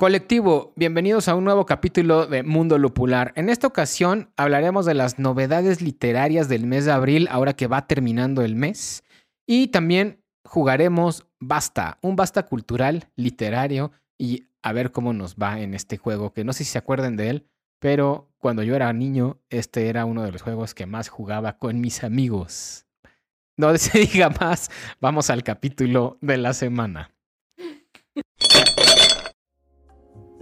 Colectivo, bienvenidos a un nuevo capítulo de Mundo Lupular. En esta ocasión hablaremos de las novedades literarias del mes de abril, ahora que va terminando el mes. Y también jugaremos Basta, un Basta cultural, literario, y a ver cómo nos va en este juego, que no sé si se acuerdan de él, pero cuando yo era niño, este era uno de los juegos que más jugaba con mis amigos. No se diga más, vamos al capítulo de la semana.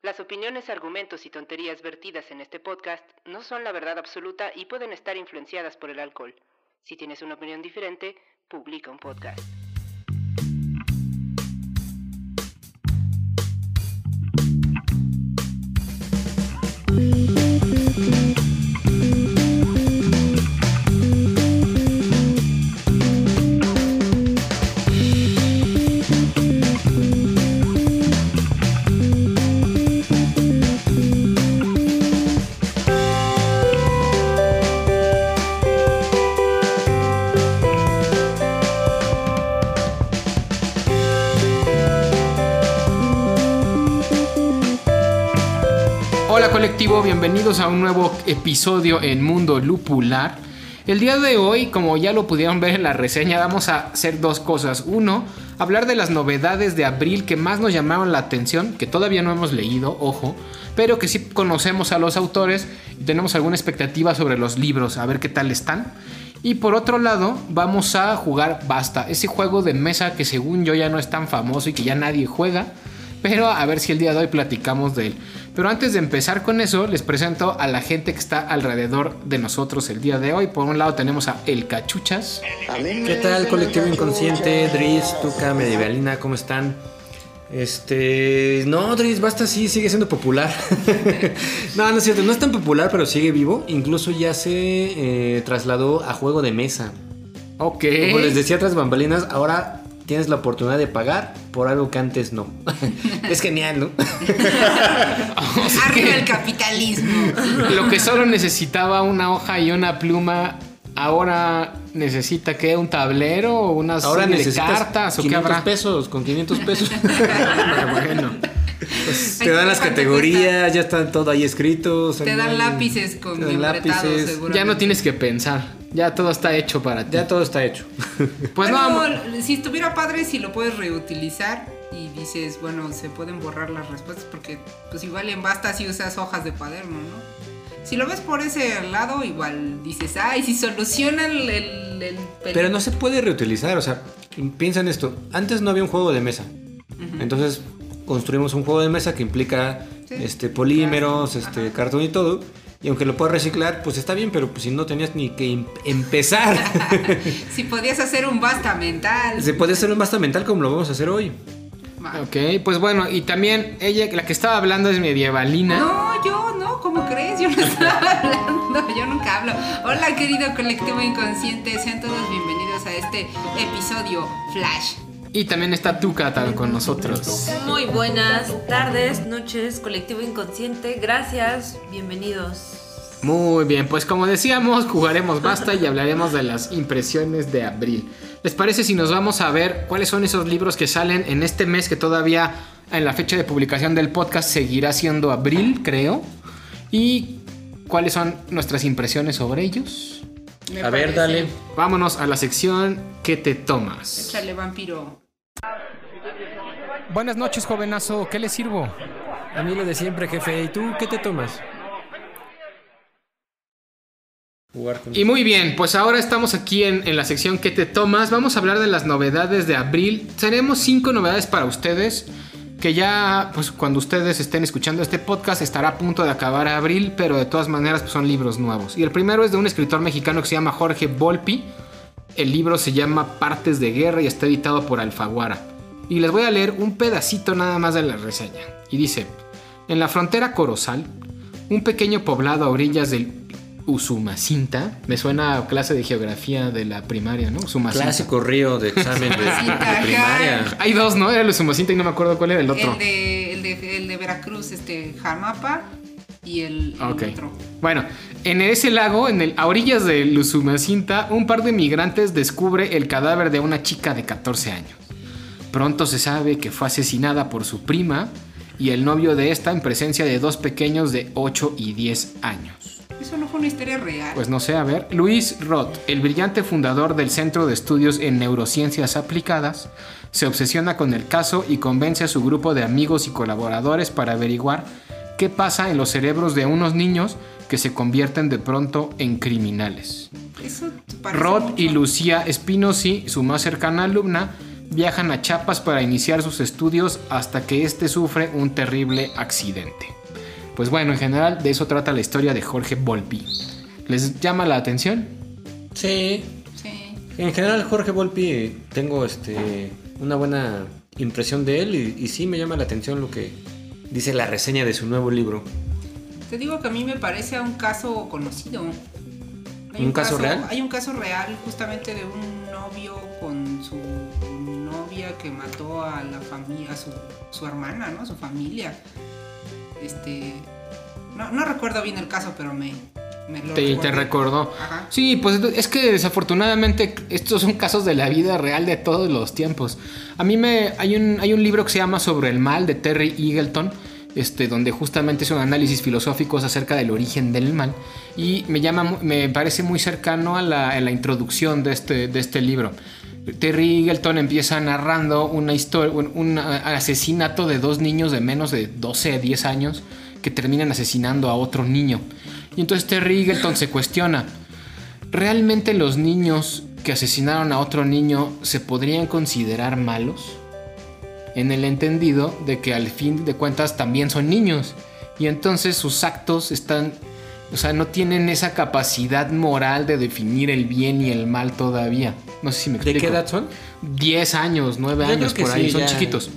Las opiniones, argumentos y tonterías vertidas en este podcast no son la verdad absoluta y pueden estar influenciadas por el alcohol. Si tienes una opinión diferente, publica un podcast. Bienvenidos a un nuevo episodio en Mundo Lupular. El día de hoy, como ya lo pudieron ver en la reseña, vamos a hacer dos cosas. Uno, hablar de las novedades de abril que más nos llamaron la atención, que todavía no hemos leído, ojo, pero que sí conocemos a los autores y tenemos alguna expectativa sobre los libros, a ver qué tal están. Y por otro lado, vamos a jugar Basta, ese juego de mesa que según yo ya no es tan famoso y que ya nadie juega, pero a ver si el día de hoy platicamos de él. Pero antes de empezar con eso, les presento a la gente que está alrededor de nosotros el día de hoy. Por un lado tenemos a El Cachuchas. ¿Qué tal, colectivo inconsciente? Dris, Tuca, Medievalina, ¿cómo están? Este. No, Dris, basta, sí, sigue siendo popular. no, no es cierto, no es tan popular, pero sigue vivo. Incluso ya se eh, trasladó a juego de mesa. Ok. Como les decía tras bambalinas, ahora tienes la oportunidad de pagar por algo que antes no. es genial, ¿no? O sea Arriba que el capitalismo. lo que solo necesitaba una hoja y una pluma, ahora necesita que un tablero o unas Ahora serie de necesitas cartas o qué 500 habrá. pesos, con 500 pesos. bueno, Pues, te dan las ¿Cuánto categorías, ya está todo ahí escrito. o sea, Te no dan lápices con te dan membretados, lápices. ya no tienes que pensar. Ya todo está hecho para ti. Ya todo está hecho. Pues no, Bueno, si estuviera padre, si lo puedes reutilizar y dices, bueno, se pueden borrar las respuestas porque pues igual en basta si usas hojas de cuaderno, ¿no? Si lo ves por ese lado, igual dices, ay, si solucionan el... el, el Pero no se puede reutilizar, o sea, piensa en esto. Antes no había un juego de mesa. Entonces construimos un juego de mesa que implica Sí. este polímeros, este cartón y todo. Y aunque lo puedas reciclar, pues está bien, pero pues si no tenías ni que em- empezar. Si podías hacer un basta mental. se puede hacer un basta mental como lo vamos a hacer hoy. Ok, pues bueno, y también ella, la que estaba hablando es medievalina. No, yo no, ¿cómo crees? Yo no estaba hablando, yo nunca hablo. Hola querido colectivo inconsciente, sean todos bienvenidos a este episodio Flash. Y también está Tuca tal con nosotros. Muy buenas tardes, noches, colectivo inconsciente. Gracias, bienvenidos. Muy bien, pues como decíamos, jugaremos basta y hablaremos de las impresiones de abril. ¿Les parece si nos vamos a ver cuáles son esos libros que salen en este mes que todavía en la fecha de publicación del podcast seguirá siendo abril, creo? Y cuáles son nuestras impresiones sobre ellos. Me A ver, dale. Vámonos a la sección ¿Qué te tomas? Échale vampiro. Buenas noches, jovenazo, ¿qué le sirvo? A mí lo de siempre, jefe. ¿Y tú qué te tomas? Y muy bien, pues ahora estamos aquí en, en la sección ¿Qué te tomas? Vamos a hablar de las novedades de abril. Tenemos cinco novedades para ustedes. Que ya, pues cuando ustedes estén escuchando este podcast, estará a punto de acabar abril, pero de todas maneras pues, son libros nuevos. Y el primero es de un escritor mexicano que se llama Jorge Volpi. El libro se llama Partes de Guerra y está editado por Alfaguara. Y les voy a leer un pedacito nada más de la reseña. Y dice, en la frontera Corozal, un pequeño poblado a orillas del Usumacinta. Me suena a clase de geografía de la primaria, ¿no? Usumacinta. Clásico río de examen de, de primaria. Hay dos, ¿no? Era el Usumacinta y no me acuerdo cuál era el otro. El de, el de, el de Veracruz, este, Jamapa y el, el otro. Bueno, en ese lago, en el, a orillas del Usumacinta, un par de migrantes descubre el cadáver de una chica de 14 años. Pronto se sabe que fue asesinada por su prima y el novio de esta en presencia de dos pequeños de 8 y 10 años. Eso no fue una historia real. Pues no sé, a ver. Luis Roth, el brillante fundador del Centro de Estudios en Neurociencias Aplicadas, se obsesiona con el caso y convence a su grupo de amigos y colaboradores para averiguar qué pasa en los cerebros de unos niños que se convierten de pronto en criminales. Eso Roth y. Lucía Espinosi, su más cercana alumna, viajan a Chiapas para iniciar sus estudios hasta que este sufre un terrible accidente. Pues bueno, en general de eso trata la historia de Jorge Volpi. ¿Les llama la atención? Sí. Sí. En general, Jorge Volpi, tengo este, una buena impresión de él y, y sí me llama la atención lo que dice la reseña de su nuevo libro. Te digo que a mí me parece un caso conocido. Hay ¿Un caso real? Hay un caso real justamente de un novio con que mató a la familia, a su, su hermana, ¿no? Su familia. Este. No, no recuerdo bien el caso, pero me, me lo Te, recordó. Ajá. Sí, pues es que desafortunadamente estos son casos de la vida real de todos los tiempos. A mí me hay un, hay un libro que se llama Sobre el mal de Terry Eagleton, este, donde justamente es un análisis filosóficos acerca del origen del mal y me llama, me parece muy cercano a la, a la introducción de este, de este libro. Terry Eagleton empieza narrando una historia, un, un asesinato de dos niños de menos de 12 a 10 años que terminan asesinando a otro niño. Y entonces Terry Eagleton se cuestiona, ¿realmente los niños que asesinaron a otro niño se podrían considerar malos? En el entendido de que al fin de cuentas también son niños. Y entonces sus actos están, o sea, no tienen esa capacidad moral de definir el bien y el mal todavía. No sé si me ¿De explico. qué edad son? 10 años, 9 Yo años por ahí, son ya. chiquitos.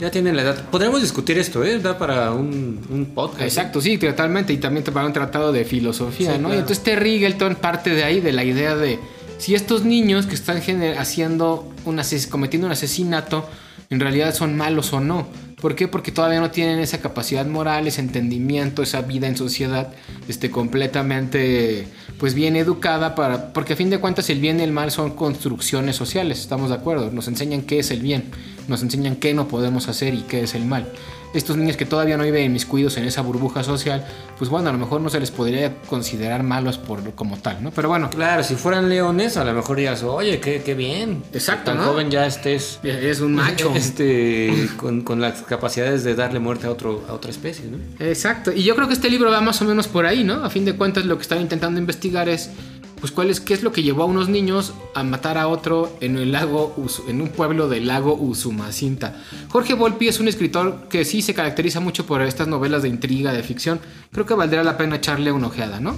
Ya tienen la edad. Podríamos discutir esto, ¿eh? Da para un, un podcast. Exacto, sí, totalmente. Y también te para un tratado de filosofía, Sí, ¿no? Y entonces Terry Eagleton parte de ahí, de la idea de si estos niños que están haciendo un cometiendo un asesinato, en realidad son malos o no. ¿Por qué? Porque todavía no tienen esa capacidad moral, ese entendimiento, esa vida en sociedad, este, completamente, pues bien educada para, porque a fin de cuentas el bien y el mal son construcciones sociales, estamos de acuerdo, nos enseñan qué es el bien, nos enseñan qué no podemos hacer y qué es el mal. Estos niños que todavía no viven inmiscuidos en esa burbuja social, pues bueno, a lo mejor no se les podría considerar malos por como tal, ¿no? Pero bueno, Claro, si fueran leones, a lo mejor dirías, oye, qué, qué bien. Exacto, Tan ¿no? joven ya estés. es un macho. Este, con, con las capacidades de darle muerte a, otro, a otra especie, ¿no? Exacto. Y yo creo que este libro va más o menos por ahí, ¿no? A fin de cuentas, lo que están intentando investigar es, pues, cuál es, qué es lo que llevó a unos niños a matar a otro en el lago, en un pueblo del lago Usumacinta. Jorge Volpi es un escritor que sí se caracteriza mucho por estas novelas de intriga, de ficción. Creo que valdría la pena echarle una ojeada, ¿no?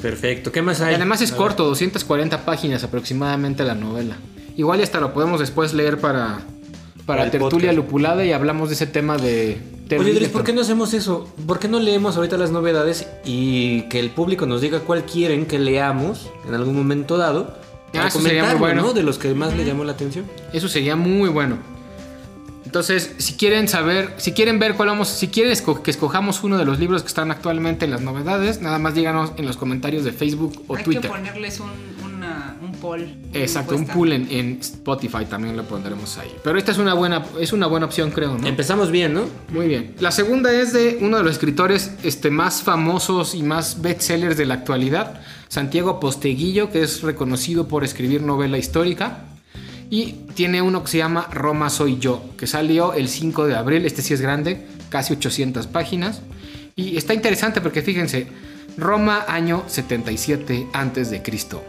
Perfecto. ¿Qué más Y hay? además es corto, 240 páginas aproximadamente la novela. Igual y hasta lo podemos después leer para, para tertulia podcast. lupulada y hablamos de ese tema de... Terry Oye. ¿por qué no hacemos eso? ¿Por qué no leemos ahorita las novedades y que el público nos diga cuál quieren que leamos en algún momento dado? Ah, eso sería muy bueno. ¿no? De los que más le llamó la atención. Eso sería muy bueno. Entonces, si quieren saber, si quieren ver cuál vamos, si quieren esco- que escojamos uno de los libros que están actualmente en las novedades, nada más díganos en los comentarios de Facebook o Hay Twitter. que ponerles un Exacto, un pool en, en Spotify también lo pondremos ahí. Pero esta es una buena, es una buena opción, creo, ¿no? Empezamos bien, ¿no? Muy bien. La segunda es de uno de los escritores este, más famosos y más bestsellers de la actualidad, Santiago Posteguillo, que es reconocido por escribir novela histórica. Y tiene uno que se llama Roma Soy Yo, que salió el 5 de abril. Este sí es grande, casi 800 páginas. Y está interesante porque fíjense, Roma año 77 antes de Cristo.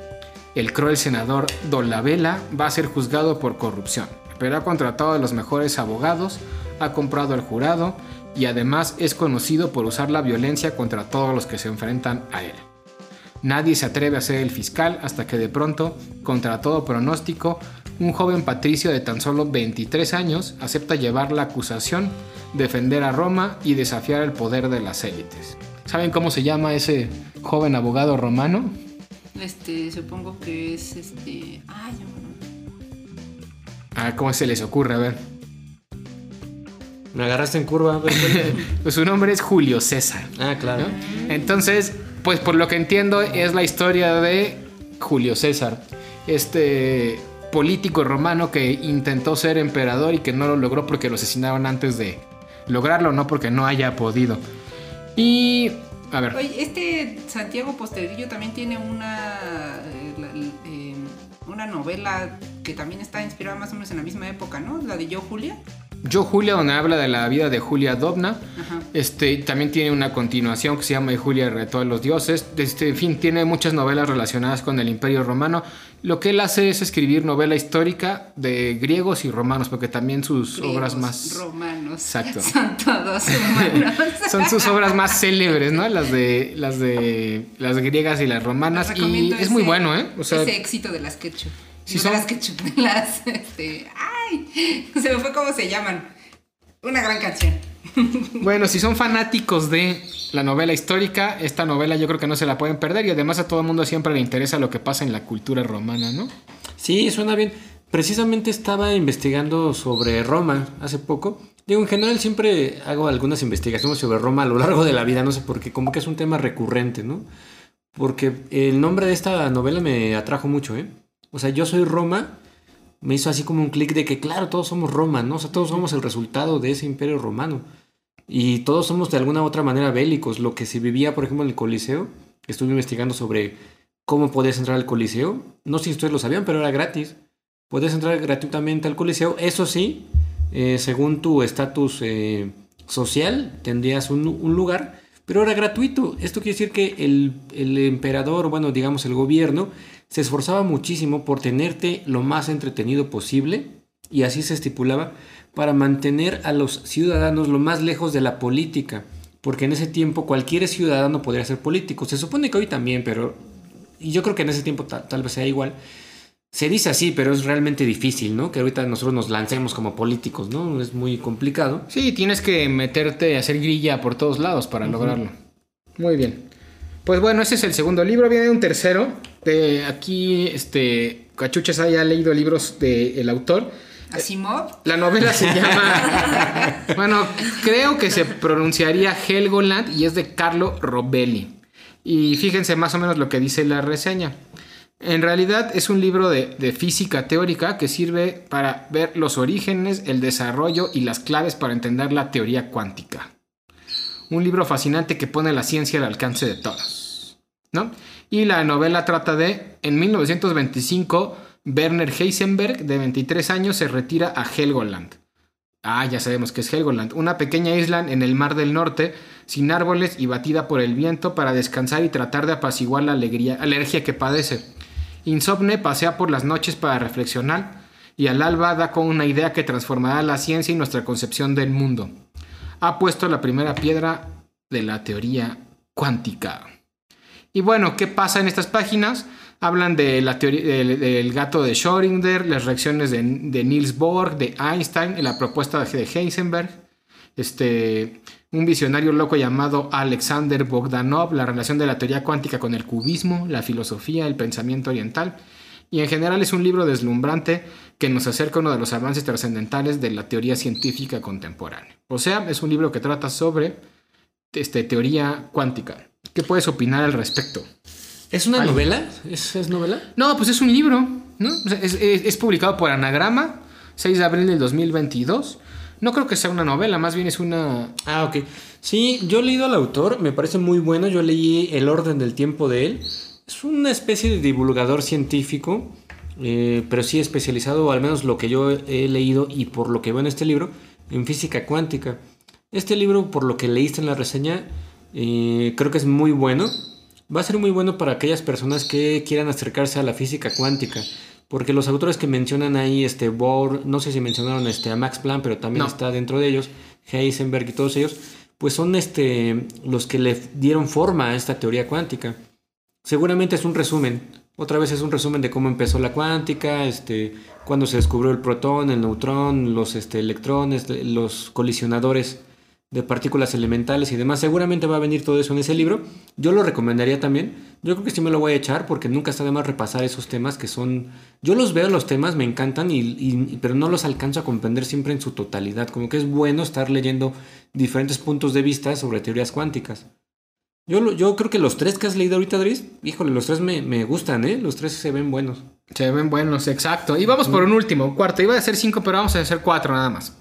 El cruel senador Dolabella va a ser juzgado por corrupción, pero ha contratado a los mejores abogados, ha comprado al jurado y además es conocido por usar la violencia contra todos los que se enfrentan a él. Nadie se atreve a ser el fiscal hasta que de pronto, contra todo pronóstico, un joven patricio de tan solo 23 años acepta llevar la acusación, defender a Roma y desafiar el poder de las élites. ¿Saben cómo se llama ese joven abogado romano? Este, supongo que es este. Ay, Ah, ¿cómo se les ocurre? A ver. Me agarraste en curva. Pues su nombre es Julio César. ah, claro. ¿no? Entonces, pues por lo que entiendo es la historia de Julio César, este político romano que intentó ser emperador y que no lo logró porque lo asesinaron antes de lograrlo, no porque no haya podido. Y a ver, Oye, este Santiago Posterillo también tiene una. eh, eh, una novela que también está inspirada más o menos en la misma época, ¿no? La de Yo Julia. Yo Julia, donde habla de la vida de Julia Dobna, Ajá. Este también tiene una continuación que se llama Y Julia retó a los dioses. Este, en fin, tiene muchas novelas relacionadas con el Imperio Romano. Lo que él hace es escribir novela histórica de griegos y romanos, porque también sus Griegos, obras más romanos. Exacto. Son todos humanos. son sus obras más célebres, ¿no? Las de las de las griegas y las romanas y es muy bueno, ¿eh? O sea, ese éxito de las ketchup. Sí No son- de las de las, este, ay, se me fue cómo se llaman. Una gran canción. bueno, si son fanáticos de la novela histórica, esta novela yo creo que no se la pueden perder y además a todo el mundo siempre le interesa lo que pasa en la cultura romana, ¿no? Sí, suena bien. Precisamente estaba investigando sobre Roma hace poco. Digo, en general siempre hago algunas investigaciones sobre Roma a lo largo de la vida, no sé por qué, como que es un tema recurrente, ¿no? Porque el nombre de esta novela me atrajo mucho, ¿eh? O sea, yo soy Roma, me hizo así como un clic de que, claro, todos somos Roma, ¿no? O sea, todos somos el resultado de ese imperio romano. Y todos somos de alguna u otra manera bélicos. Lo que se vivía, por ejemplo, en el Coliseo, estuve investigando sobre cómo podías entrar al Coliseo. No sé si ustedes lo sabían, pero era gratis. Podías entrar gratuitamente al Coliseo. Eso sí, eh, según tu estatus eh, social, tendrías un, un lugar, pero era gratuito. Esto quiere decir que el, el emperador, bueno, digamos el gobierno, se esforzaba muchísimo por tenerte lo más entretenido posible, y así se estipulaba, para mantener a los ciudadanos lo más lejos de la política. Porque en ese tiempo cualquier ciudadano podría ser político. Se supone que hoy también, pero y yo creo que en ese tiempo tal, tal vez sea igual. Se dice así, pero es realmente difícil, ¿no? Que ahorita nosotros nos lancemos como políticos, ¿no? Es muy complicado. Sí, tienes que meterte a hacer grilla por todos lados para lograrlo. Muy bien. Pues bueno, ese es el segundo libro. Viene un tercero. De aquí, este, Cachuchas haya leído libros del autor. Asimov. La novela se llama. bueno, creo que se pronunciaría Helgoland y es de Carlo Robelli. Y fíjense más o menos lo que dice la reseña. En realidad es un libro de, de, física teórica que sirve para ver los orígenes, el desarrollo y las claves para entender la teoría cuántica. Un libro fascinante que pone la ciencia al alcance de todos. ¿no? Y la novela trata de, en 1925, Werner Heisenberg, de 23 años, se retira a Helgoland. Ah, ya sabemos que es Helgoland, una pequeña isla en el Mar del Norte, sin árboles y batida por el viento para descansar y tratar de apaciguar la alegría, alergia que padece. Insomne pasea por las noches para reflexionar y al alba da con una idea que transformará la ciencia y nuestra concepción del mundo. Ha puesto la primera piedra de la teoría cuántica. Y bueno, ¿qué pasa en estas páginas? Hablan de la del, del gato de Schrödinger, las reacciones de, de, Niels Bohr, de Einstein, la propuesta de Heisenberg, este, un visionario loco llamado Alexander Bogdanov, la relación de la teoría cuántica con el cubismo, la filosofía, el pensamiento oriental. Y en general es un libro deslumbrante que nos acerca a uno de los avances trascendentales de la teoría científica contemporánea. O sea, es un libro que trata sobre este, teoría cuántica. ¿Qué puedes opinar al respecto? ¿Es una novela? ¿Es, ¿Es, novela? No, pues es un libro. ¿no? Es, es, es, publicado por Anagrama, 6 de abril del 2022. No creo que sea una novela, más bien es una... Ah, ok. Sí, yo he leído al autor, me parece muy bueno. Yo leí El orden del tiempo de él. Es una especie de divulgador científico, eh, pero sí especializado, o al menos lo que yo he leído y por lo que veo en este libro, en física cuántica. Este libro, por lo que leíste en la reseña, eh, creo que es muy bueno. Va a ser muy bueno para aquellas personas que quieran acercarse a la física cuántica. Porque los autores que mencionan ahí, este Bohr, no sé si mencionaron este, a Max Planck, pero también no. está dentro de ellos, Heisenberg y todos ellos, pues son este, los que le dieron forma a esta teoría cuántica. Seguramente es un resumen. Otra vez es un resumen de cómo empezó la cuántica, este, cuando se descubrió el protón, el neutrón, los este, electrones, los colisionadores de partículas elementales y demás. Seguramente va a venir todo eso en ese libro. Yo lo recomendaría también. Yo creo que sí me lo voy a echar porque nunca está de más repasar esos temas que son... Yo los veo los temas, me encantan, y, y- pero no los alcanzo a comprender siempre en su totalidad. Como que es bueno estar leyendo diferentes puntos de vista sobre teorías cuánticas. Yo, yo creo que los tres que has leído ahorita, Dries, híjole, los tres me, me gustan, ¿eh? Los tres se ven buenos. Se ven buenos, exacto. Y vamos por un último, cuarto. Iba a ser cinco, pero vamos a hacer cuatro nada más.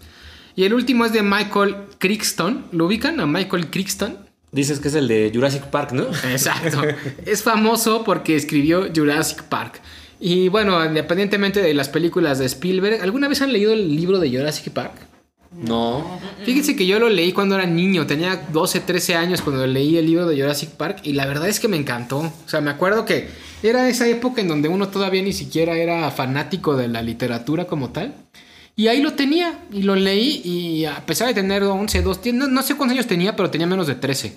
Y el último es de Michael Crichton. ¿Lo ubican a Michael Crichton? Dices que es el de Jurassic Park, ¿no? Exacto. es famoso porque escribió Jurassic Park. Y bueno, independientemente de las películas de Spielberg, ¿alguna vez han leído el libro de Jurassic Park? No. Fíjense que yo lo leí cuando era niño, tenía 12, 13 años cuando leí el libro de Jurassic Park y la verdad es que me encantó. O sea, me acuerdo que era esa época en donde uno todavía ni siquiera era fanático de la literatura como tal. Y ahí lo tenía y lo leí y a pesar de tener 11, 12, no, no sé cuántos años tenía, pero tenía menos de 13.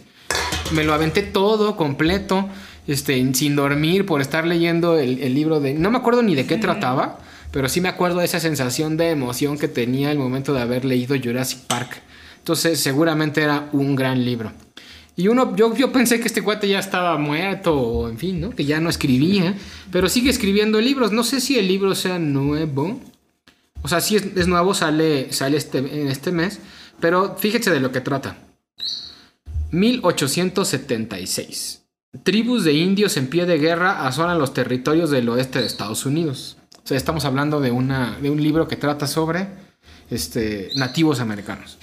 Me lo aventé todo, completo, este, sin dormir por estar leyendo el, el libro de... No me acuerdo ni de qué trataba, pero sí me acuerdo de esa sensación de emoción que tenía el momento de haber leído Jurassic Park. Entonces seguramente era un gran libro. Y uno, yo, yo pensé que este cuate ya estaba muerto, o en fin, ¿no? Que ya no escribía, pero sigue escribiendo libros. No sé si el libro sea nuevo. O sea, sí es, es nuevo, sale, sale este, en este mes, pero fíjense de lo que trata. 1876. Tribus de indios en pie de guerra asolan los territorios del oeste de Estados Unidos. O sea, estamos hablando de, una, de un libro que trata sobre este, nativos americanos.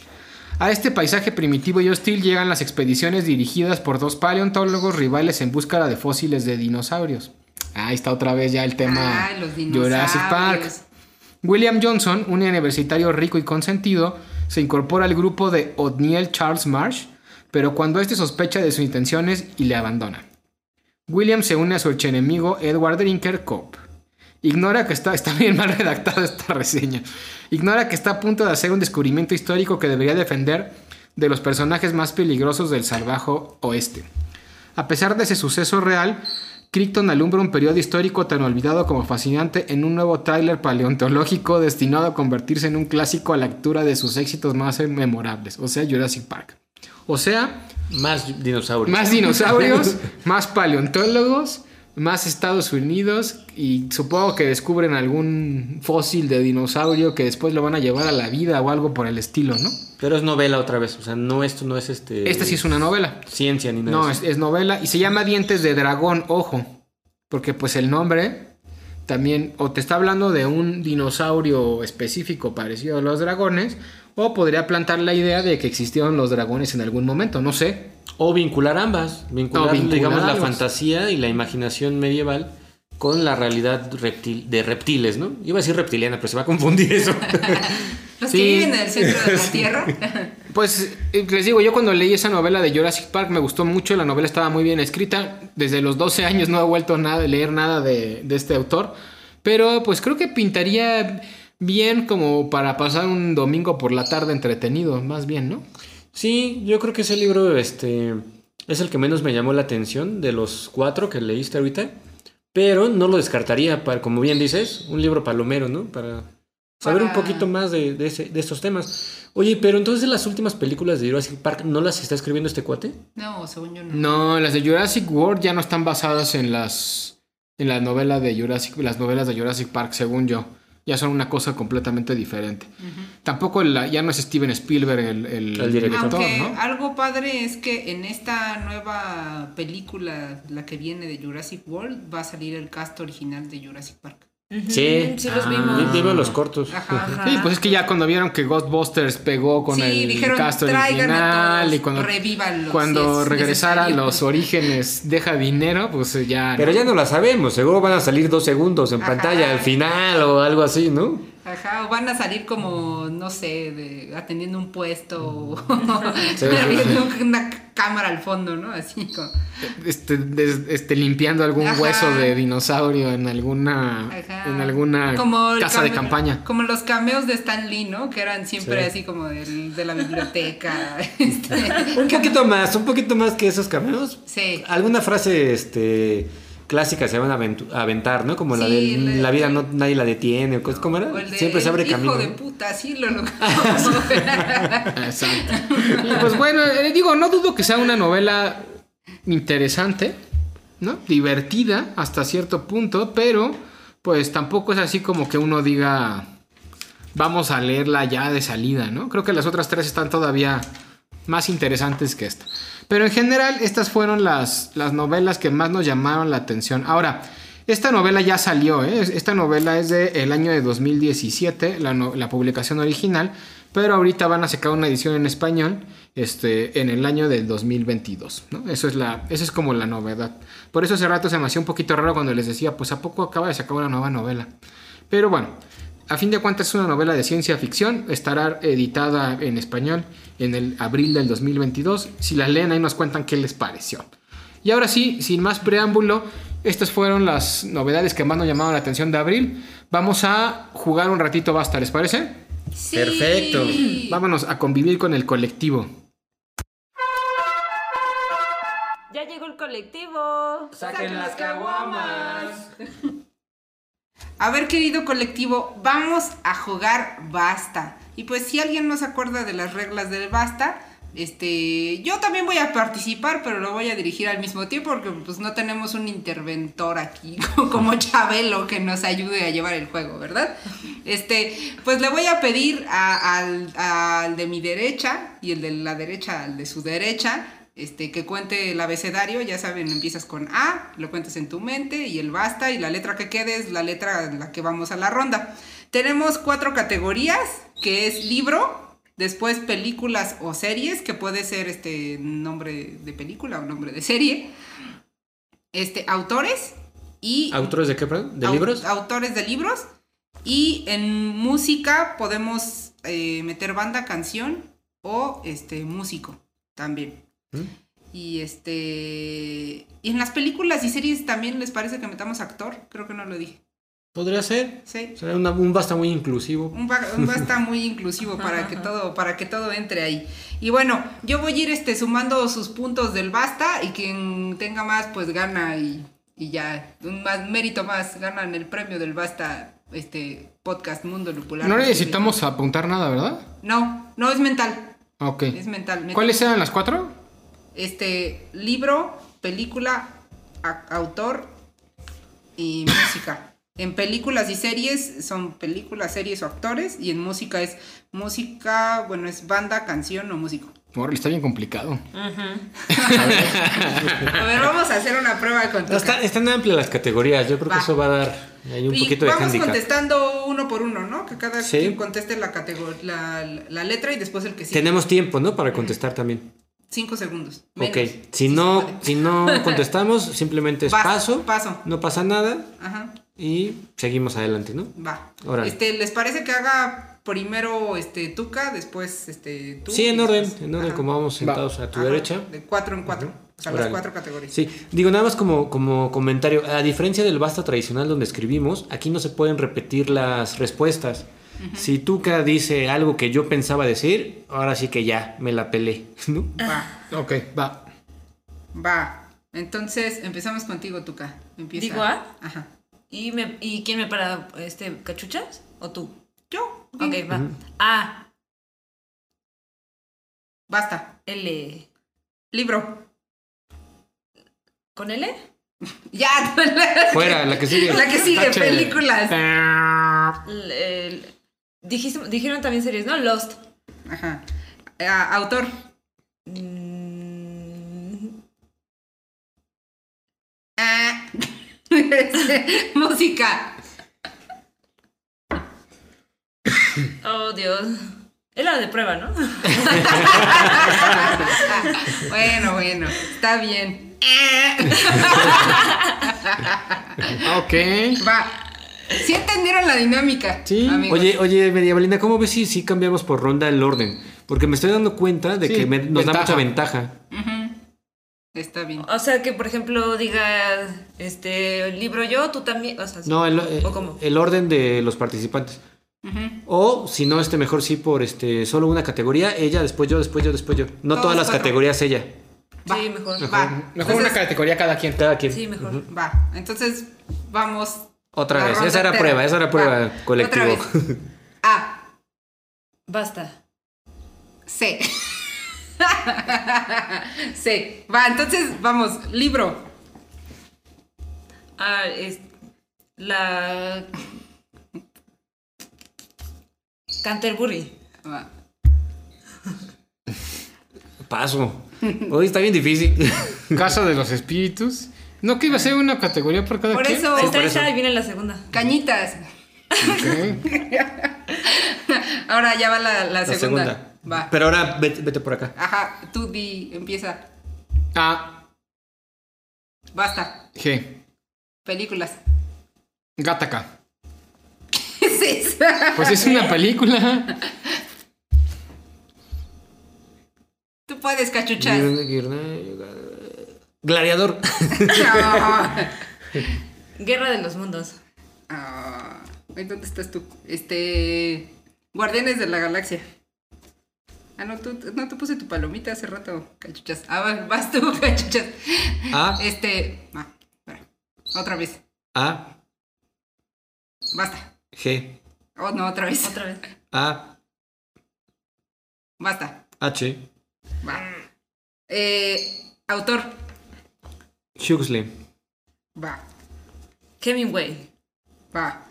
A este paisaje primitivo y hostil llegan las expediciones dirigidas por dos paleontólogos rivales en búsqueda de fósiles de dinosaurios. Ahí está otra vez ya el tema los Jurassic Park. William Johnson, un universitario rico y consentido, se incorpora al grupo de O'Neill Charles Marsh, pero cuando este sospecha de sus intenciones y le abandona. William se une a su archienemigo Edward Drinker Cope. Ignora que está, está bien mal redactada esta reseña. Ignora que está a punto de hacer un descubrimiento histórico que debería defender de los personajes más peligrosos del salvaje oeste. A pesar de ese suceso real, Crichton alumbra un periodo histórico tan olvidado como fascinante en un nuevo tráiler paleontológico destinado a convertirse en un clásico a la altura de sus éxitos más memorables, o sea, Jurassic Park. O sea, Más dinosaurios. más dinosaurios, más paleontólogos, más Estados Unidos y supongo que descubren algún fósil de dinosaurio que después lo van a llevar a la vida o algo por el estilo, ¿no? Pero es novela otra vez. O sea, no, esto no es este. Esta sí es una novela. Ciencia ni nada. No, es, es novela y se llama Dientes de Dragón, ojo. Porque pues el nombre también o te está hablando de un dinosaurio específico parecido a los dragones o podría plantar la idea de que existieron los dragones en algún momento, no sé. O vincular ambas. Vincular, O vincular digamos, la fantasía y la imaginación medieval con la realidad reptil, de reptiles, ¿no? Iba a decir reptiliana, pero se va a confundir eso. Los Sí. que viven en el centro de la Tierra. Pues eh, les digo, yo cuando leí esa novela de Jurassic Park me gustó mucho, la novela estaba muy bien escrita. Desde los 12 años no he vuelto nada, a leer nada de, de este autor, pero pues creo que pintaría bien como para pasar un domingo por la tarde entretenido, más bien, ¿no? Sí, yo creo que ese libro este, es el que menos me llamó la atención de los cuatro que leíste ahorita. Pero no lo descartaría para, como bien dices, un libro palomero, ¿no? Para saber un poquito más de, de, ese- de estos temas. Oye, pero entonces las últimas películas de Jurassic Park, ¿no las está escribiendo este cuate? No, según yo no. No, las de Jurassic World ya no están basadas en las en la novela de Jurassic, las novelas de Jurassic Park, según yo. Ya son una cosa completamente diferente. Tampoco ya no es Steven Spielberg el, el, El director. Aunque ¿no? algo padre es que en esta nueva película, la que viene de Jurassic World, va a salir el cast original de Jurassic Park. Sí. Sí, los Ah. vimos. Vi- Vimos los cortos. Ajá. Ajá. Sí, pues es que ya cuando vieron que Ghostbusters pegó con sí, el dijeron, cast a original todos, y cuando, cuando si regresara a necesario". los orígenes deja dinero, pues eh, ya... Pero ¿no? ya no la sabemos, seguro van a salir dos segundos en Ajá. pantalla al final o algo así, ¿no? Ajá, o van a salir como, no sé, de, atendiendo un puesto o sí, viendo una cámara al fondo, ¿no? Así como... Este, des- este, limpiando algún Ajá. hueso de dinosaurio en alguna, Ajá. en alguna Como casa de campaña. Como los cameos de Stan Lee, ¿no? Que eran siempre Sí. así como del- de la biblioteca. este. Un poquito más, un poquito más que esos cameos. Sí. ¿Alguna frase este, clásicas se van a aventar, ¿no? Como la de la- la vida no, nadie la detiene. o ¿Cómo era? O el de Siempre se abre el camino. Hijo de ¿no? puta, sí lo Exacto. Y pues bueno, eh, digo, no dudo que sea una novela interesante, ¿no? Divertida hasta cierto punto, pero pues tampoco es así como que uno diga, vamos a leerla ya de salida, ¿no? Creo que las otras tres están todavía más interesantes que esta. Pero en general, estas fueron las, las novelas que más nos llamaron la atención. Ahora, esta novela ya salió, ¿eh? Esta novela es del año de 2017, la, no- la publicación original, pero ahorita van a sacar una edición en español este, en el año del 2022, ¿no? Eso es, la, eso es como la novedad. Por eso hace rato se me hacía un poquito raro cuando les decía, pues ¿a poco acaba de sacar una nueva novela? Pero bueno, a fin de cuentas es una novela de ciencia ficción, estará editada en español en el abril del 2022. Si la leen ahí nos cuentan qué les pareció. Y ahora sí, sin más preámbulo, estas fueron las novedades que más nos llamaron la atención de abril. Vamos a jugar un ratito basta, ¿les parece? Sí. Perfecto. Vámonos a convivir con el colectivo. Ya llegó el colectivo. Saquen las caguamas. A ver, querido colectivo, vamos a jugar basta. Y pues si alguien no se acuerda de las reglas del basta, este, yo también voy a participar, pero lo voy a dirigir al mismo tiempo porque pues no tenemos un interventor aquí como Chabelo que nos ayude a llevar el juego, ¿verdad? Este, pues le voy a pedir al, al de mi derecha y el de la derecha al de su derecha este, que cuente el abecedario, ya saben, empiezas con A, lo cuentas en tu mente y el basta y la letra que quede es la letra en la que vamos a la ronda. Tenemos cuatro categorías, que es libro, después películas o series, que puede ser este nombre de película o nombre de serie, este, autores y... ¿Autores de qué, perdón? ¿De libros? Autores de libros. Y en música podemos eh, meter banda, canción o este músico también. ¿Mm? Y este. Y en las películas y series también les parece que metamos actor. Creo que no lo dije. Podría ser. Sí. Será una- un basta muy inclusivo. Un, ba- un basta muy inclusivo para que todo, para que todo entre ahí. Y bueno, yo voy a ir este, sumando sus puntos del basta y quien tenga más, pues gana y, y ya. Un más mérito más, ganan el premio del basta, este podcast Mundo Lupular. No necesitamos apuntar nada, ¿verdad? No, no es mental. Ok. Es mental. ¿Cuáles eran las cuatro? Este, libro, película, a- autor y música. En películas y series son películas, series o actores. Y en música es música, bueno, es banda, canción o músico. Órale, está bien complicado. A ver, vamos a hacer una prueba con No, está- están amplias las categorías. Yo creo Va. que eso va a dar un Y poquito de vamos contestando uno por uno, ¿no? Que cada Sí. quien conteste la, la, la letra y después el que sigue. Tenemos tiempo, ¿no? Para contestar también. Cinco segundos. Ok. menos. Si Sí no, si no contestamos, simplemente es paso. paso. No pasa nada Ajá. y seguimos adelante, ¿no? Va. Órale. Este, ¿les parece que haga primero este Tuca, después este tú? Sí, en orden, después- en orden, Ajá. como vamos sentados a tu Ajá, derecha. De cuatro en cuatro. O sea, las cuatro categorías. Sí, digo nada más como, como comentario, a diferencia del basta tradicional donde escribimos, aquí no se pueden repetir las respuestas. Si Tuca dice algo que yo pensaba decir, ahora sí que ya, me la pelé, ¿no? Va, Ok, va. va. Entonces, empezamos contigo, Tuca. Empieza. ¿Digo A? Ajá. ¿Y, me, ¿Y quién me para este cachuchas? ¿O tú? Yo. Ok, va. Ujú. A, Basta. L. Libro. ¿Con L? Ya. Fuera, la que sigue. La que sigue, películas. L- dijiste- dijeron también series, ¿no? Lost. Ajá. Ah, autor. Mm, Ah. Música. oh, Dios. Es la de prueba, ¿no? Bueno, bueno. Está bien. Ok. Va. ¿Sí entendieron la dinámica? Sí. amigos? Oye, oye, Medievalina, ¿cómo ves si, si cambiamos por ronda el orden? Porque me estoy dando cuenta de Sí, que me- nos da mucha ventaja. Está bien. O sea, que por ejemplo digas, este, libro yo, tú también. O sea, No, el, eh, ¿O cómo? el orden de los participantes. O si no, este mejor sí por este solo una categoría, ella, después yo, después yo, después yo. No Todos todas las cuatro. categorías ella. Va. Sí, mejor. Va. Mejor Entonces, una categoría cada quien. Cada quien. Sí, mejor. Va. Entonces, vamos. Otra la vez. Esa era entera. prueba, esa era prueba, Va. colectivo. Otra vez. A. Basta. C. C. Va, entonces, vamos. Libro. Ah, es. La. Canterbury. Va. Paso. Hoy está bien difícil. Casa de los espíritus. No que iba a ser una categoría por cada Por quien. eso. Está por eso. esa y viene la segunda. Cañitas. Ok. Ahora ya va la, la La segunda. segunda. Va. Pero ahora vete, vete por acá. Ajá, tú di, empieza. A, Basta. G. Películas. Gataca. ¿Qué es eso? Pues es una película. Tú puedes, cachuchas. Gladiador. No. Guerra de los Mundos. Ah, ay, ¿Dónde estás tú? Este. Guardianes de la Galaxia. Ah, no, tú, no, tú puse tu palomita hace rato, cachuchas. Ah, va, vas tú, cachuchas. A, Este. Ah, espera. Otra vez. A, Basta. G, Oh, no, otra vez. Otra vez. A, Basta. H, Va. Eh, autor. Huxley. Va. Hemingway. Va.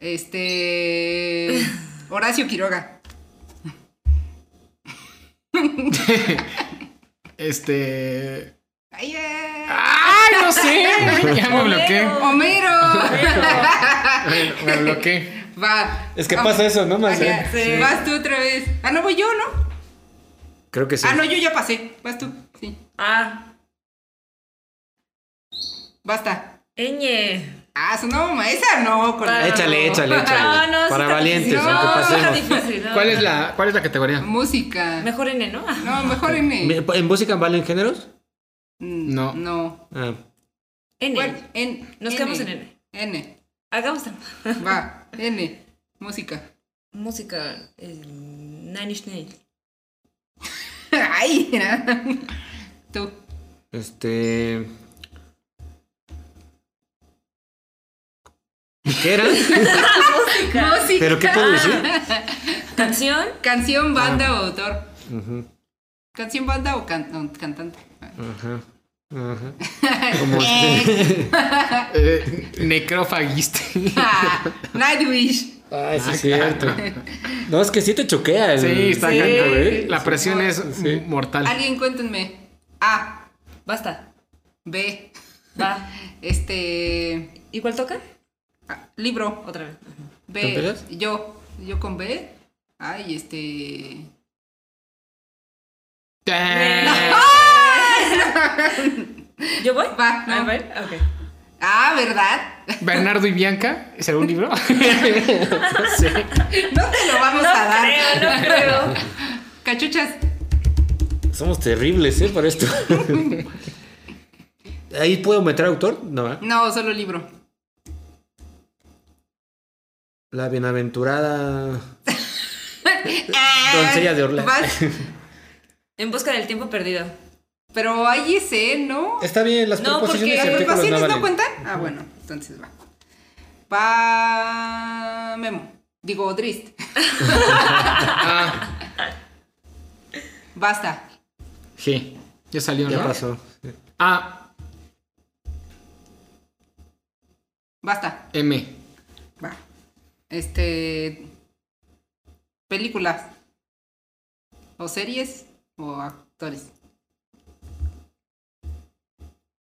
Este. Horacio Quiroga. Este. ¡Ay! ¡Ay, no sé! Ya me bloqueé. ¡Homero! Me, me bloqueé. Va. Es que pasa eso, ¿no? Más ajá, bien. sí. Vas tú otra vez. Ah, no voy yo, ¿no? Creo que sí. Ah, no, yo ya pasé. Vas tú. Sí. Ah. Basta. Ñ. Ah, su no, mamá. Esa no. con Échale, échale, échale. No, no, sí Para está valientes, difícil. aunque No, Está pasemos. difícil, ¿no? ¿Cuál es la, cuál es la categoría? Música. Mejor N, ¿no? No, mejor N. ¿En música valen géneros? Mm, No. No. Ah, N. En, Nos quedamos en N. N. Hagamos Va. N. Música. música. eh, Nine Inch Nails. Ay, mira. Tú. este. ¿Qué era? Música. ¿Pero qué puedo decir? Canción. Canción, banda o autor. Canción, banda o can- no, cantante. Ajá. Ajá. Como Eh, necrofagiste. Ah, Nightwish. Ay, sí es cierto. No, es que sí te choquea el. Sí, está Sí. cañón, ¿eh? La presión es Sí. mortal. Alguien cuéntenme. A. Basta. B. Va. Este. ¿Y cuál toca? Ah, libro. Otra vez. B. Yo. Yo con B. Ay, este. ¿Yo voy? Va, no. A ver, ok. Ah, ¿verdad? Bernardo y Bianca, ¿será un libro? sí. No te lo vamos No a dar. creo, no creo. Cachuchas. Somos terribles, ¿eh? Para esto. ¿Ahí puedo meter autor? No, ¿eh? No, solo libro. La bienaventurada. Ah, Doncella de Orlando. vas. En busca del tiempo perdido. Pero hay ese, ¿no? Está bien, las No, proposiciones ¿Las y artículos preocupaciones no no, cuentan? Ah, bueno, entonces va. Va. Memo. Digo, Drist. Ah, Basta. G. Ya salió, Ya ¿no? pasó. A, Basta. M. Este. Películas. O series o actores.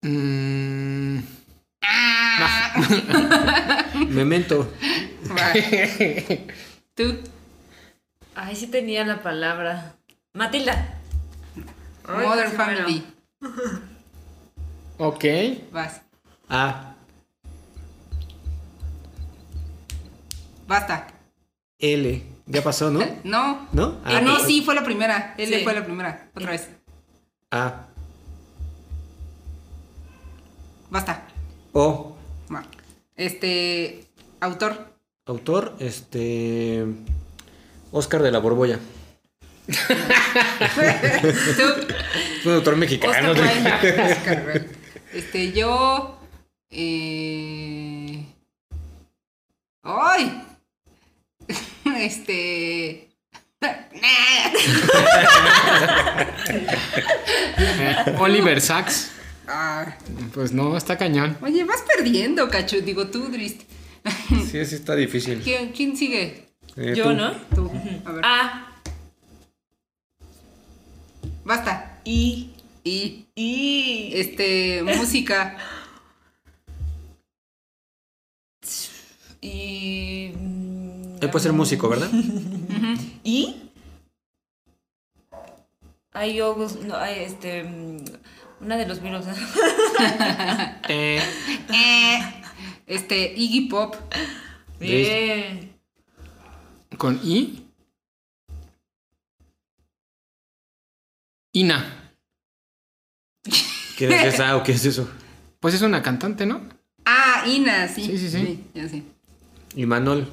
Mm, Memento. Va. Tú. Ay, sí tenía la palabra. Matilda. Sí, Family. ok. Vas. A. Basta. L. Ya pasó, ¿no? No. ¿No? Ah, no, sí, fue la primera. L Sí. fue la primera. Otra vez. A. Basta. O. Este. Autor. Autor, este. Oscar de la Borbolla. Es un autor mexicano. Oscar. Oscar. Este, yo. Eh... ¡Ay! Este. Oliver Sacks. Ah, Pues no, está cañón. Oye, vas perdiendo, cacho. Digo tú, Drist. Sí, sí está difícil. ¿Quién, quién sigue? Eh, Yo, tú. ¿no? Tú. A ver. A, Basta. I, Y. I. Este. Música. Y. Él puede ser músico, ¿verdad? ¿Y? Ay, yo. No, ay, este. Una de los virus. Eh, Este. Iggy Pop. Bien. con I. Ina. ¿Quién es esa o qué es eso? Pues es una cantante, ¿no? Ah, Ina, sí. Sí, sí, sí. ya sé. Y Manol.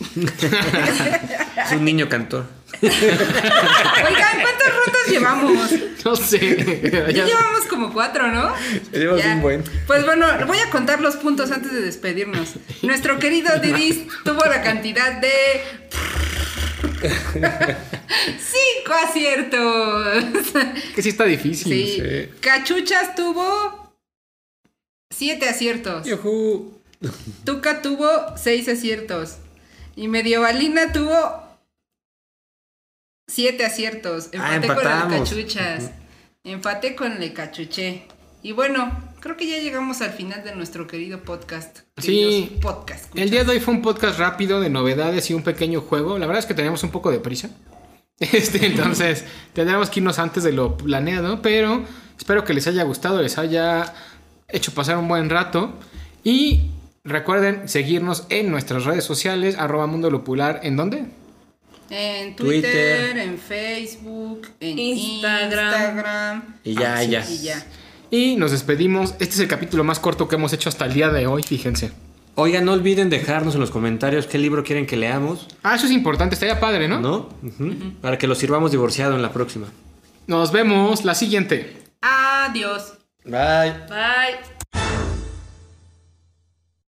Es un niño cantor. Oigan, ¿cuántas rondas llevamos? No sé. Ya llevamos como cuatro, ¿no? Llevas Ya. un buen. Pues bueno, voy a contar los puntos antes de despedirnos. Nuestro querido Didis tuvo la cantidad de. Cinco aciertos. Que sí está difícil. Sí. sí. Cachuchas tuvo. Siete aciertos. Yujú. Tuca tuvo seis aciertos. Y Medievalina tuvo. Siete aciertos. Ah, Empaté con el empatamos. cachuchas. Empaté con el cachuché. Y bueno, creo que ya llegamos al final de nuestro querido podcast. Sí. Podcast. El día de hoy fue un podcast rápido de novedades y un pequeño juego. La verdad es que teníamos un poco de prisa. Este, entonces, tendremos que irnos antes de lo planeado, pero espero que les haya gustado, les haya hecho pasar un buen rato. Y recuerden seguirnos en nuestras redes sociales, arroba Mundo Lupular, ¿en dónde? En Twitter, Twitter. en Facebook, en Instagram. Instagram. Y ya, Ah, sí, ya. Y ya. Y nos despedimos. Este es el capítulo más corto que hemos hecho hasta el día de hoy, fíjense. Oigan, no olviden dejarnos en los comentarios qué libro quieren que leamos, Ah, eso es importante, estaría padre, ¿no? ¿no? Para que lo sirvamos divorciado en la próxima. Nos vemos la siguiente. Adiós. Bye. Bye.